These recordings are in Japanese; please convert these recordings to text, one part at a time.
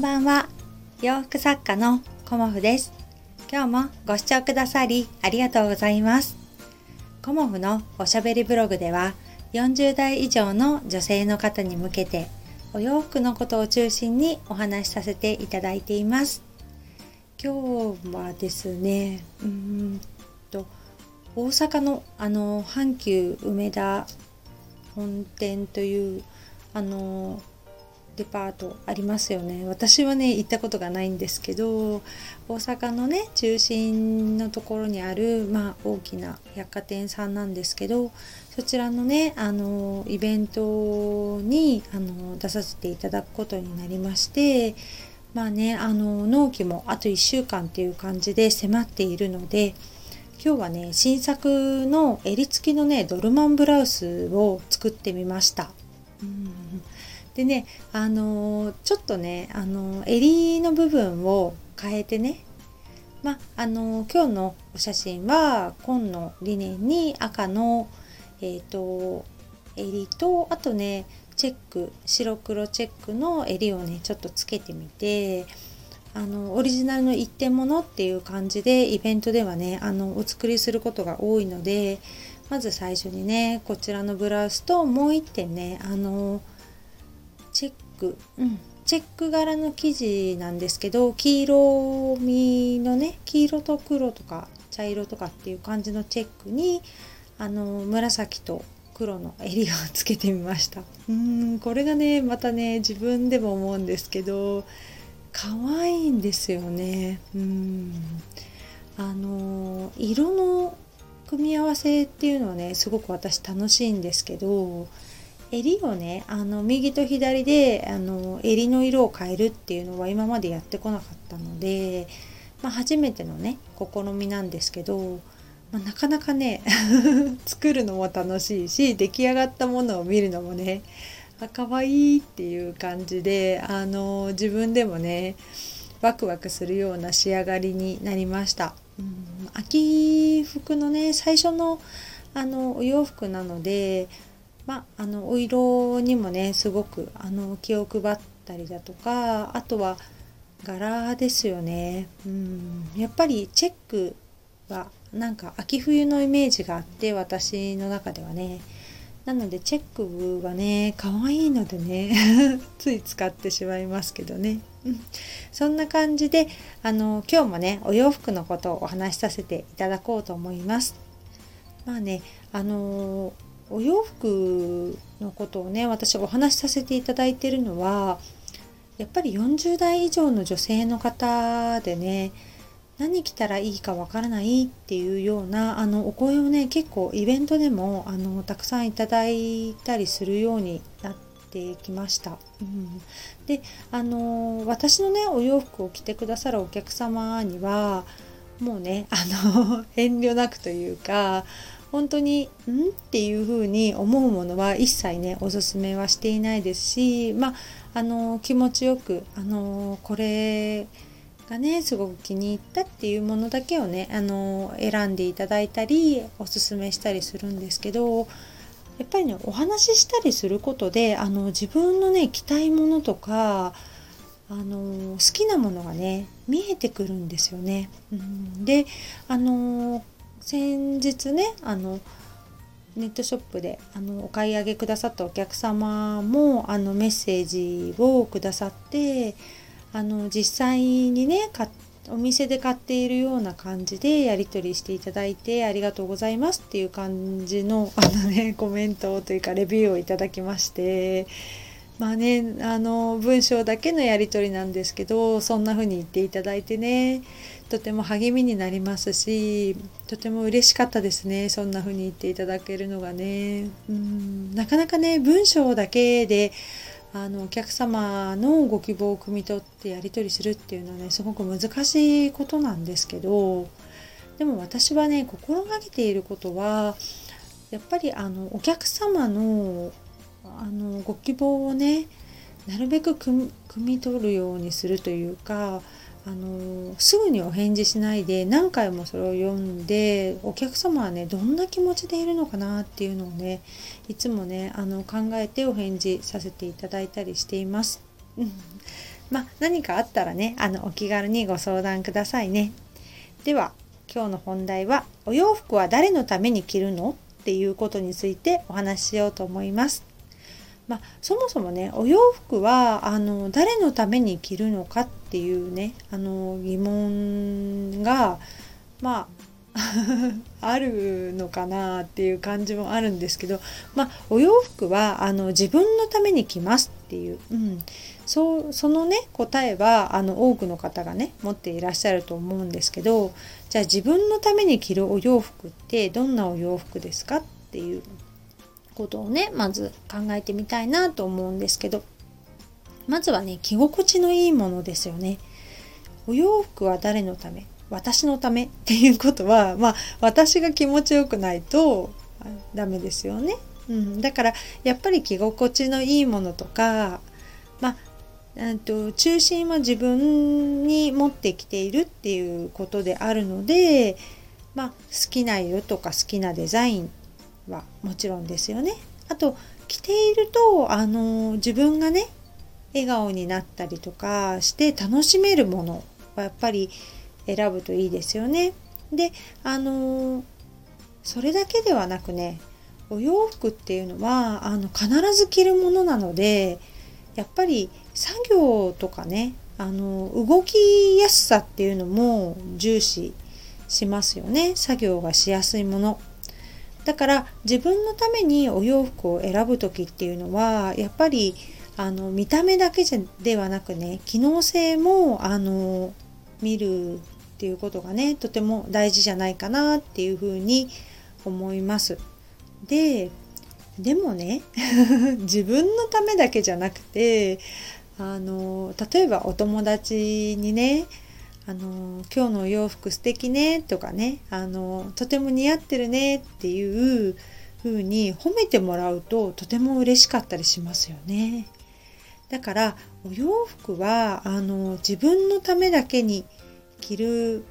んばんは。洋服作家のコモフです。今日もご視聴くださりありがとうございます。コモフのおしゃべりブログでは40代以上の女性の方に向けてお洋服のことを中心にお話しさせていただいています。今日はですねうんと大阪のあの阪急梅田本店というあのデパートありますよね私はね行ったことがないんですけど大阪のね中心のところにある、まあ、大きな百貨店さんなんですけどそちらのねあのイベントにあの出させていただくことになりましてまあねあの納期もあと1週間っていう感じで迫っているので今日はね新作の襟付きのねドルマンブラウスを作ってみました。うんでねあのちょっとねあの襟の部分を変えてね。まあの今日のお写真は紺のリネンに赤のえっ、ー、と襟とあとねチェック白黒チェックの襟をねちょっとつけてみてあのオリジナルの一点物っていう感じでイベントではねあのお作りすることが多いのでまず最初にねこちらのブラウスともう一点ねあのチェック、うん、チェック柄の生地なんですけど黄色みのね黄色と黒とか茶色とかっていう感じのチェックにあの紫と黒の襟をつけてみました。うんこれがねまたね自分でも思うんですけど可愛いんですよね。うん。あの色の組み合わせっていうのはねすごく私楽しいんですけど襟をねあの右と左であの襟の色を変えるっていうのは今までやってこなかったので、まあ、初めてのね試みなんですけど、まあ、なかなかね 作るのも楽しいし出来上がったものを見るのもねあ可愛いっていう感じであの自分でもねワクワクするような仕上がりになりました。うん、秋服のね最初のあのお洋服なのでまあ、あのお色にもねすごくあの気を配ったりだとかあとは柄ですよね。うん。やっぱりチェックはなんか秋冬のイメージがあって私の中ではね。なのでチェックはね可愛いのでね つい使ってしまいますけどね、うん、そんな感じであの今日もねお洋服のことをお話しさせていただこうと思います。まあねあのーお洋服のことをね私お話しさせていただいてるのはやっぱり40代以上の女性の方でね何着たらいいかわからないっていうようなあのお声をね結構イベントでもあのたくさんいただいたりするようになってきました。うん、であの私のねお洋服を着てくださるお客様にはもうねあの遠慮なくというか本当に「ん?」っていうふうに思うものは一切ねおすすめはしていないですしまああの気持ちよくあのこれがねすごく気に入ったっていうものだけをねあの選んでいただいたりおすすめしたりするんですけどやっぱりねお話ししたりすることであの自分のね着たいものとかあの好きなものがね見えてくるんですよね。うん、であの先日ねあのネットショップであのお買い上げくださったお客様もあのメッセージをくださってあの実際にねお店で買っているような感じでやり取りしていただいてありがとうございますっていう感じのあのねコメントというかレビューをいただきましてまあねあの文章だけのやり取りなんですけどそんな風に言っていただいてねとても励みになりますしとても嬉しかったですねそんな風に言っていただけるのがね。うんなかなかね文章だけであのお客様のご希望を汲み取ってやり取りするっていうのはねすごく難しいことなんですけどでも私はね心がけていることはやっぱりあのお客様のあのご希望をねなるべく汲み取るようにするというかあのすぐにお返事しないで何回もそれを読んでお客様はねどんな気持ちでいるのかなっていうのをねいつもねあの考えてお返事させていただいたりしています。まあ、何かあったらねあのお気軽にご相談くださいね。では今日の本題は「お洋服は誰のために着るの?」っていうことについてお話ししようと思います。まあ、そもそもねお洋服はあの誰のために着るのかっていうねあの疑問がまあ あるのかなっていう感じもあるんですけど、まあ、お洋服はあの自分のために着ますっていう、うん、そうそのね答えはあの多くの方がね持っていらっしゃると思うんですけどじゃあ自分のために着るお洋服ってどんなお洋服ですかっていうことをねまず考えてみたいなと思うんですけどまずはね着心地のいいものですよね。お洋服は誰のため？私のため？っていうことはまあ私が気持ちよくないとダメですよね。うん、だからやっぱり着心地のいいものとかまあと中心は自分に持ってきているっていうことであるので、まあ、好きな色とか好きなデザインはもちろんですよね。あと着ているとあの自分がね笑顔になったりとかして楽しめるものはやっぱり選ぶといいですよね。であのそれだけではなくねお洋服っていうのはあの必ず着るものなのでやっぱり作業とかねあの動きやすさっていうのも重視しますよね作業がしやすいものだから自分のためにお洋服を選ぶ時っていうのはやっぱりあの見た目だけじゃではなくね機能性もあの見るっていうことがねとても大事じゃないかなっていうふうに思います。ででもね 自分のためだけじゃなくてあの例えばお友達にねあの今日のお洋服素敵ねとかねあのとても似合ってるねっていう風に褒めてもらうととても嬉しかったりしますよね。だからお洋服はあの自分のためだけに着るっ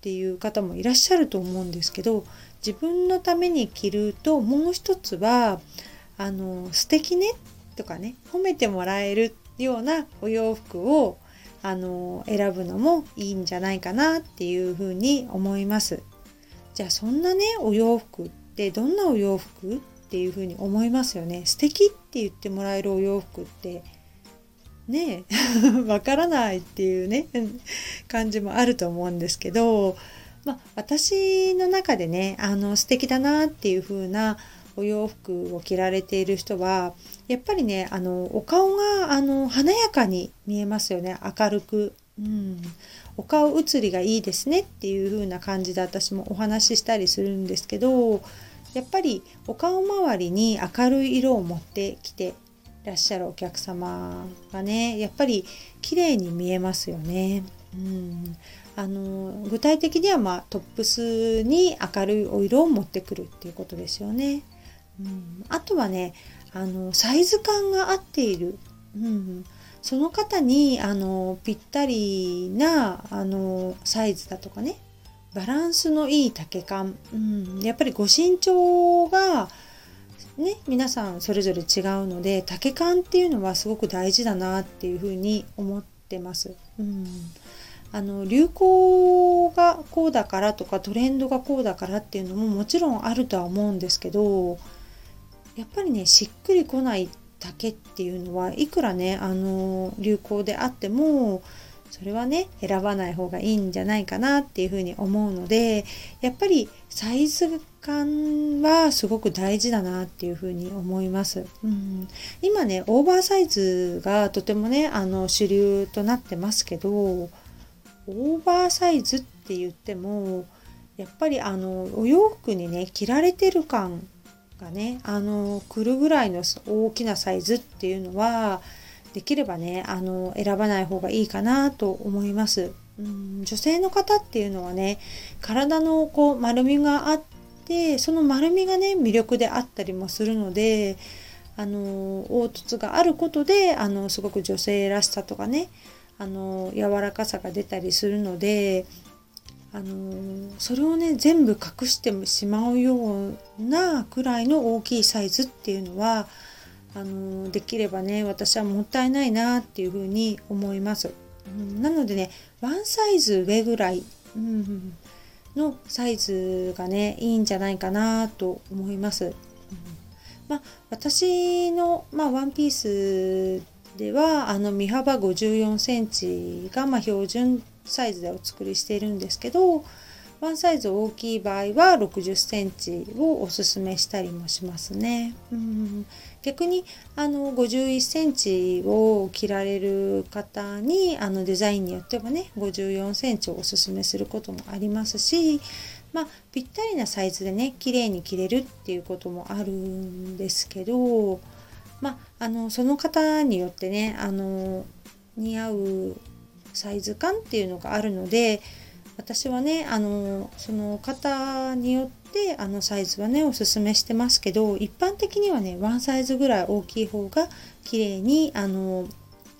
ていう方もいらっしゃると思うんですけど自分のために着るともう一つはあの素敵ねとかね褒めてもらえるようなお洋服をあの選ぶのもいいんじゃないかなっていうふうに思います。じゃあそんなねお洋服ってどんなお洋服っていうふうに思いますよね？素敵って言ってもらえるお洋服ってね わからないっていうね感じもあると思うんですけど、まあ、私の中でねあの素敵だなっていう風なお洋服を着られている人はやっぱりねあのお顔があの華やかに見えますよね明るく。うん、お顔写りがいいですねっていう風な感じで私もお話ししたりするんですけどやっぱりお顔周りに明るい色を持ってきてらっしゃるお客様がねやっぱり綺麗に見えますよね。うん、あの具体的には、まあ、トップスに明るいお色を持ってくるっていうことですよね。うん、あとはねあのサイズ感が合っている、うん、その方にあのぴったりなあのサイズだとかね。バランスのいい丈感、うん、やっぱりご身長がね皆さんそれぞれ違うので丈感っていうのはすごく大事だなっていうふうに思ってます。うん。あの流行がこうだからとかトレンドがこうだからっていうのももちろんあるとは思うんですけどやっぱりねしっくりこない丈っていうのはいくらねあの流行であってもそれはね選ばない方がいいんじゃないかなっていうふうに思うのでやっぱりサイズ感はすごく大事だなっていうふうに思います。うん、今ねオーバーサイズがとてもねあの主流となってますけどオーバーサイズって言ってもやっぱりあのお洋服にね着られてる感がねあの来るぐらいの大きなサイズっていうのはできればねあの選ばない方がいいかなと思います。うん女性の方っていうのはね体のこう丸みがあってその丸みがね魅力であったりもするのであの凹凸があることであのすごく女性らしさとかねあの柔らかさが出たりするのであのそれをね全部隠してしまうようなくらいの大きいサイズっていうのはあのできればね私はもったいないなっていうふうに思います。うん、なのでねワンサイズ上ぐらい、うん、のサイズがねいいんじゃないかなと思います。うん、まあ、私の、まあ、ワンピースではあの身幅54センチが、まあ、標準サイズでお作りしているんですけどワンサイズ大きい場合は60センチをおすすめしたりもしますね。うん逆にあの51センチを着られる方にあのデザインによってはね54センチをおすすめすることもありますしまあ、ぴったりなサイズでね綺麗に着れるっていうこともあるんですけど、まあ、あのその方によってねあの似合うサイズ感っていうのがあるので私はねあのその方によってあのサイズはねおすすめしてますけど一般的にはねワンサイズぐらい大きい方が綺麗にあの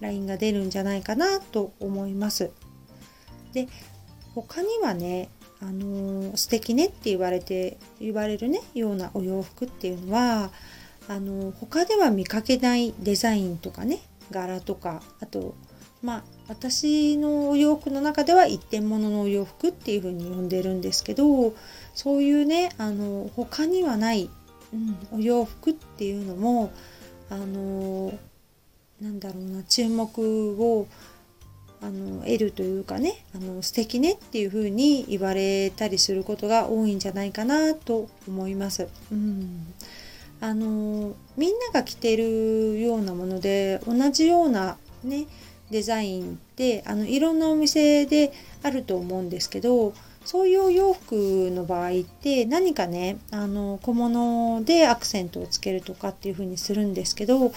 ラインが出るんじゃないかなと思います。で他にはねあの素敵ねって言われて言われるねようなお洋服っていうのはあの他では見かけないデザインとかね柄とかあとまあ私のお洋服の中では一点物のお洋服っていう風に呼んでるんですけどそういうねあの他にはない、うん、お洋服っていうのもあのなんだろうな注目をあの得るというかねあの素敵ねっていう風に言われたりすることが多いんじゃないかなと思います。うんあのみんなが着てるようなもので同じようなねデザインってあのいろんなお店であると思うんですけどそういうお洋服の場合って何かねあの小物でアクセントをつけるとかっていう風にするんですけど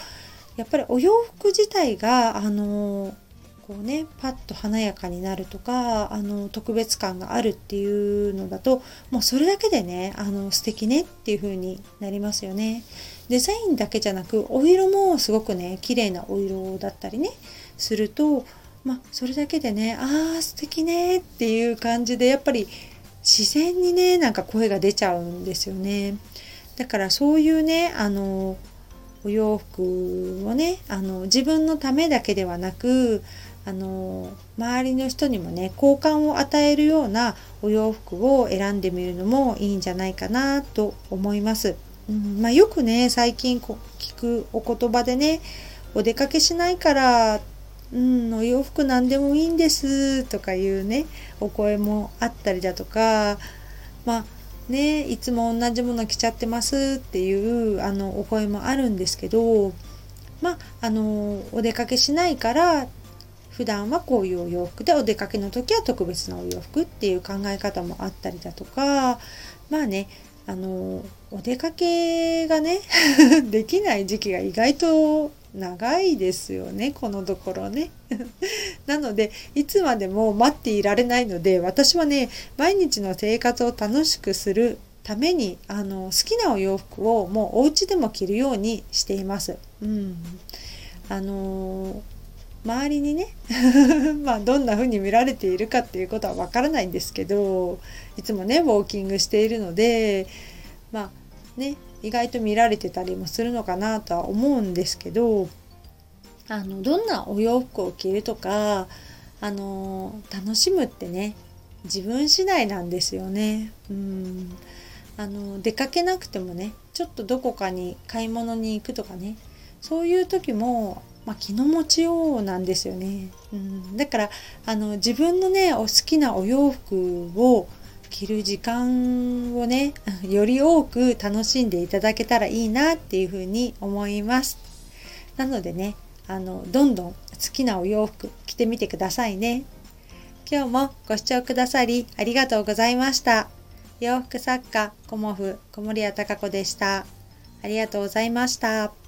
やっぱりお洋服自体があのこうねパッと華やかになるとかあの特別感があるっていうのだともうそれだけでねあの素敵ねっていう風になりますよね。デザインだけじゃなくお色もすごくね綺麗なお色だったりねするとまあそれだけでねああ素敵ねっていう感じでやっぱり自然にねなんか声が出ちゃうんですよね。だからそういうねあのお洋服をねあの自分のためだけではなくあの周りの人にもね好感を与えるようなお洋服を選んでみるのもいいんじゃないかなと思います。うんまあ、よくね最近聞くお言葉でねお出かけしないからうん、お洋服何でもいいんですとかいうねお声もあったりだとかまあねいつも同じもの着ちゃってますっていうあのお声もあるんですけどまああのお出かけしないから普段はこういうお洋服でお出かけの時は特別なお洋服っていう考え方もあったりだとかまあねあのお出かけがね できない時期が意外と長いですよねこのところね なのでいつまでも待っていられないので私はね毎日の生活を楽しくするためにあの好きなお洋服をもうお家でも着るようにしています。うん、あの周りにね まあどんな風に見られているかっていうことはわからないんですけどいつもねウォーキングしているのでまあね意外と見られてたりもするのかなとは思うんですけどあのどんなお洋服を着るとかあの楽しむってね自分次第なんですよね。うんあの出かけなくてもねちょっとどこかに買い物に行くとかねそういう時も、まあ、気の持ちようなんですよね。うん、だからあの自分のねお好きなお洋服を着る時間をね より多く楽しんでいただけたらいいなっていうふうに思います。なのでねあのどんどん好きなお洋服着てみてくださいね。今日もご視聴くださりありがとうございました。洋服作家コモフ小森屋隆子でした。ありがとうございました。